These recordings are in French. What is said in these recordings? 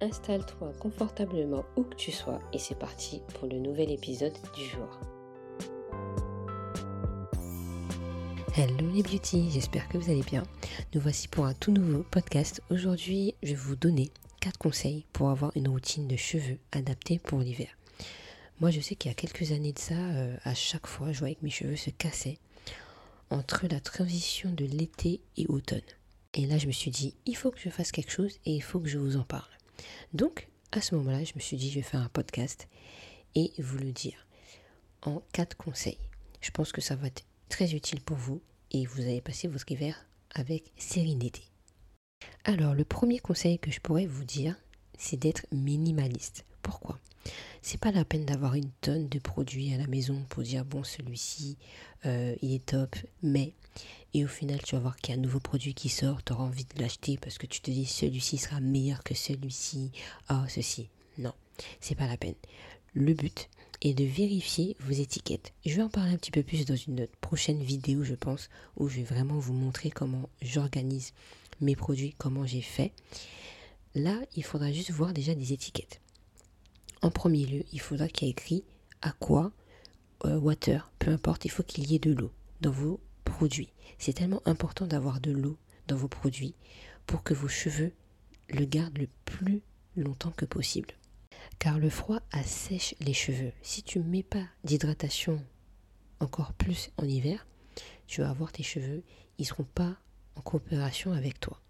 Installe-toi confortablement où que tu sois et c'est parti pour le nouvel épisode du jour. Hello les beauty, j'espère que vous allez bien. Nous voici pour un tout nouveau podcast. Aujourd'hui, je vais vous donner 4 conseils pour avoir une routine de cheveux adaptée pour l'hiver. Moi, je sais qu'il y a quelques années de ça, euh, à chaque fois, je voyais que mes cheveux se cassaient entre la transition de l'été et automne. Et là, je me suis dit, il faut que je fasse quelque chose et il faut que je vous en parle. Donc, à ce moment-là, je me suis dit, je vais faire un podcast et vous le dire en quatre conseils. Je pense que ça va être très utile pour vous et vous allez passer votre hiver avec sérénité. Alors, le premier conseil que je pourrais vous dire, c'est d'être minimaliste. Pourquoi? C'est pas la peine d'avoir une tonne de produits à la maison pour dire bon celui-ci euh, il est top, mais et au final tu vas voir qu'il y a un nouveau produit qui sort, tu auras envie de l'acheter parce que tu te dis celui-ci sera meilleur que celui-ci, ah ceci. Non, c'est pas la peine. Le but est de vérifier vos étiquettes. Je vais en parler un petit peu plus dans une prochaine vidéo, je pense, où je vais vraiment vous montrer comment j'organise mes produits, comment j'ai fait. Là, il faudra juste voir déjà des étiquettes. En premier lieu, il faudra qu'il y ait écrit quoi, euh, water, peu importe, il faut qu'il y ait de l'eau dans vos produits. C'est tellement important d'avoir de l'eau dans vos produits pour que vos cheveux le gardent le plus longtemps que possible. Car le froid assèche les cheveux. Si tu ne mets pas d'hydratation encore plus en hiver, tu vas avoir tes cheveux, ils ne seront pas en coopération avec toi.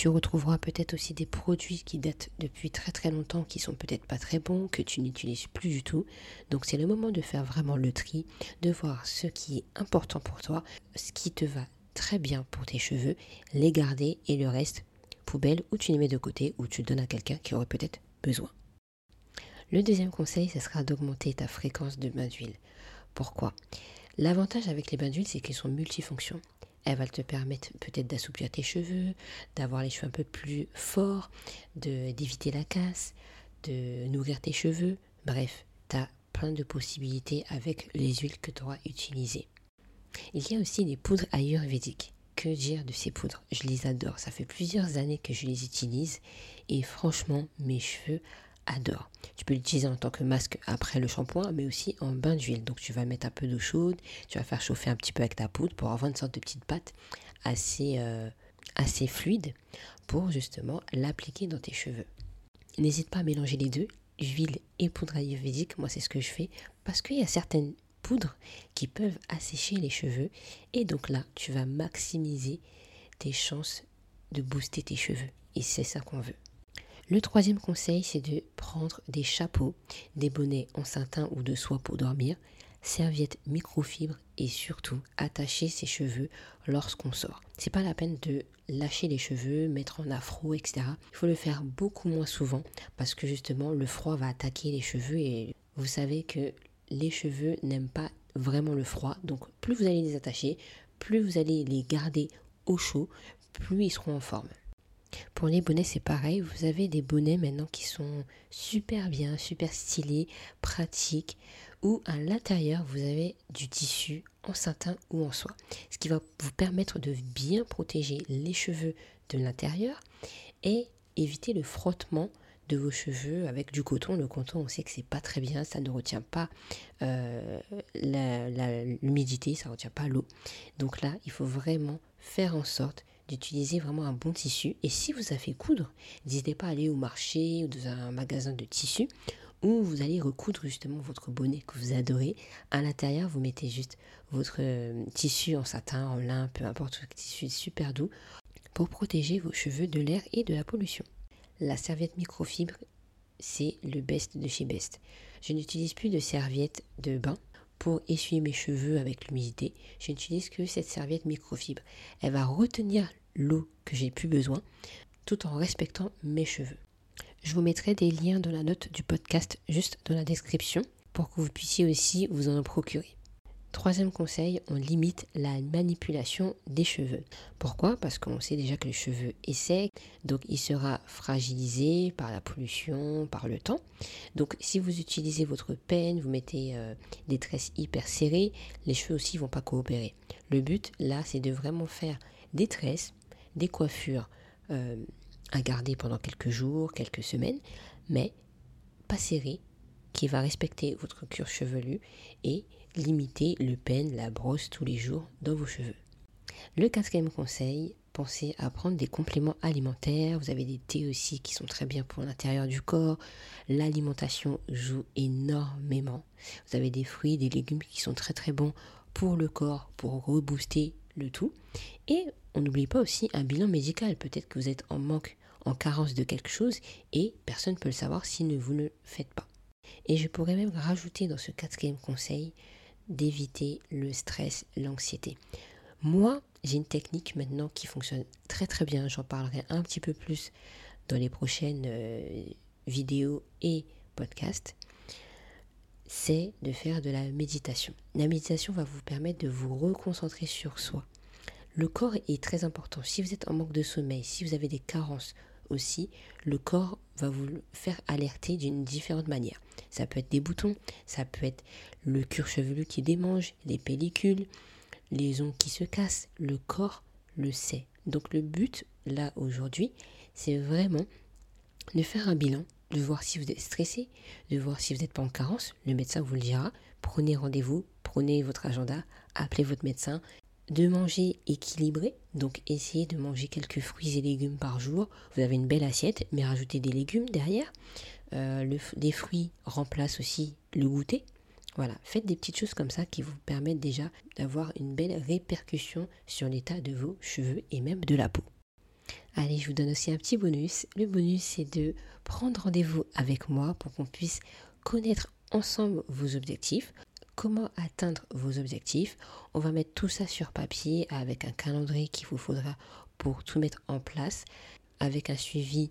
Tu retrouveras peut-être aussi des produits qui datent depuis très très longtemps, qui sont peut-être pas très bons, que tu n'utilises plus du tout. Donc c'est le moment de faire vraiment le tri, de voir ce qui est important pour toi, ce qui te va très bien pour tes cheveux, les garder et le reste, poubelle, ou tu les mets de côté, ou tu le donnes à quelqu'un qui aurait peut-être besoin. Le deuxième conseil, ce sera d'augmenter ta fréquence de bain d'huile. Pourquoi? L'avantage avec les bains d'huile, c'est qu'ils sont multifonctions. Elle va te permettre peut-être d'assouplir tes cheveux, d'avoir les cheveux un peu plus forts, d'éviter la casse, de nourrir tes cheveux. Bref, tu as plein de possibilités avec les huiles que tu auras utilisées. Il y a aussi des poudres ayurvédiques. Que dire de ces poudres? Je les adore. Ça fait plusieurs années que je les utilise et franchement, mes cheveux adore. Tu peux l'utiliser en tant que masque après le shampoing, mais aussi en bain d'huile. Donc tu vas mettre un peu d'eau chaude, tu vas faire chauffer un petit peu avec ta poudre pour avoir une sorte de petite pâte assez, euh, assez fluide pour justement l'appliquer dans tes cheveux. N'hésite pas à mélanger les deux, huile et poudre ayurvédique. Moi, c'est ce que je fais parce qu'il y a certaines poudres qui peuvent assécher les cheveux et donc là, tu vas maximiser tes chances de booster tes cheveux. Et c'est ça qu'on veut. Le troisième conseil, c'est de prendre des chapeaux, des bonnets en satin ou de soie pour dormir, serviettes microfibre et surtout attacher ses cheveux lorsqu'on sort. C'est pas la peine de lâcher les cheveux, mettre en afro, etc. Il faut le faire beaucoup moins souvent parce que justement le froid va attaquer les cheveux et vous savez que les cheveux n'aiment pas vraiment le froid. Donc plus vous allez les attacher, plus vous allez les garder au chaud, plus ils seront en forme. Pour les bonnets, c'est pareil. Vous avez des bonnets maintenant qui sont super bien, super stylés, pratiques, où à l'intérieur, vous avez du tissu en satin ou en soie. Ce qui va vous permettre de bien protéger les cheveux de l'intérieur et éviter le frottement de vos cheveux avec du coton. Le coton, on sait que c'est pas très bien, ça ne retient pas euh, l'humidité, ça ne retient pas l'eau. Donc là, il faut vraiment faire en sorte d'utiliser vraiment un bon tissu. Et si vous avez coudre, n'hésitez pas à aller au marché ou dans un magasin de tissu où vous allez recoudre justement votre bonnet que vous adorez. À l'intérieur, vous mettez juste votre euh, tissu en satin, en lin, peu importe, tissu super doux pour protéger vos cheveux de l'air et de la pollution. La serviette microfibre, c'est le best de chez Best. Je n'utilise plus de serviette de bain pour essuyer mes cheveux avec l'humidité. Je n'utilise que cette serviette microfibre. Elle va retenir l'eau que j'ai plus besoin tout en respectant mes cheveux. Je vous mettrai des liens dans la note du podcast juste dans la description pour que vous puissiez aussi vous en procurer. Troisième conseil, on limite la manipulation des cheveux. Pourquoi? Parce qu'on sait déjà que le cheveu est sec, donc il sera fragilisé par la pollution, par le temps. Donc si vous utilisez votre peigne, vous mettez euh, des tresses hyper serrées, les cheveux aussi vont pas coopérer. Le but là, c'est de vraiment faire des tresses, des coiffures euh, à garder pendant quelques jours, quelques semaines, mais pas serrées, qui va respecter votre cure chevelu et limiter le peigne, la brosse tous les jours dans vos cheveux. Le quatrième conseil, pensez à prendre des compléments alimentaires. Vous avez des thés aussi qui sont très bien pour l'intérieur du corps. L'alimentation joue énormément. Vous avez des fruits, des légumes qui sont très très bons pour le corps, pour rebooster le tout. Et on n'oublie pas aussi un bilan médical. Peut-être que vous êtes en manque, en carence de quelque chose et personne ne peut le savoir si vous ne le faites pas. Et je pourrais même rajouter dans ce quatrième conseil d'éviter le stress, l'anxiété. Moi, j'ai une technique maintenant qui fonctionne très très bien. J'en parlerai un petit peu plus dans les prochaines euh, vidéos et podcasts. C'est de faire de la méditation. La méditation va vous permettre de vous reconcentrer sur soi. Le corps est très important. Si vous êtes en manque de sommeil, si vous avez des carences aussi, le corps va vous faire alerter d'une différente manière. Ça peut être des boutons, ça peut être le cuir chevelu qui démange, les pellicules, les ongles qui se cassent. Le corps le sait. Donc le but, là, aujourd'hui, c'est vraiment de faire un bilan, de voir si vous êtes stressé, de voir si vous n'êtes pas en carence. Le médecin vous le dira. Prenez rendez-vous, prenez votre agenda, appelez votre médecin de manger équilibré, donc essayez de manger quelques fruits et légumes par jour. Vous avez une belle assiette, mais rajoutez des légumes derrière. Euh, les fruits remplacent aussi le goûter. Voilà, faites des petites choses comme ça qui vous permettent déjà d'avoir une belle répercussion sur l'état de vos cheveux et même de la peau. Allez, je vous donne aussi un petit bonus. Le bonus, c'est de prendre rendez-vous avec moi pour qu'on puisse connaître ensemble vos objectifs, comment atteindre vos objectifs. On va mettre tout ça sur papier avec un calendrier qu'il vous faudra pour tout mettre en place, avec un suivi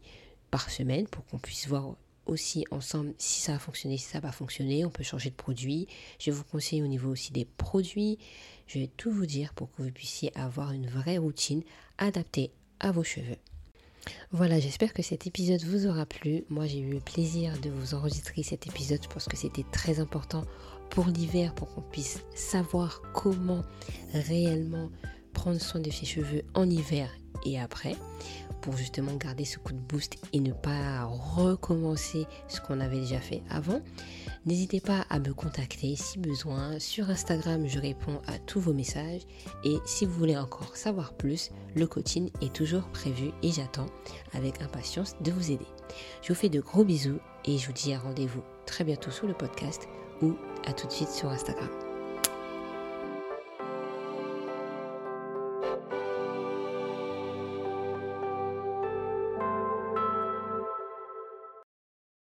par semaine pour qu'on puisse voir aussi ensemble si ça a fonctionné, si ça n'a pas fonctionné. On peut changer de produit. Je vous conseiller au niveau aussi des produits. Je vais tout vous dire pour que vous puissiez avoir une vraie routine adaptée à vos cheveux. Voilà, j'espère que cet épisode vous aura plu. Moi, j'ai eu le plaisir de vous enregistrer cet épisode. Je que c'était très important pour l'hiver, pour qu'on puisse savoir comment réellement prendre soin de ses cheveux en hiver et après pour justement garder ce coup de boost et ne pas recommencer ce qu'on avait déjà fait avant. N'hésitez pas à me contacter si besoin. Sur Instagram, je réponds à tous vos messages. Et si vous voulez encore savoir plus, le coaching est toujours prévu et j'attends avec impatience de vous aider. Je vous fais de gros bisous et je vous dis à rendez-vous très bientôt sur le podcast ou à tout de suite sur Instagram.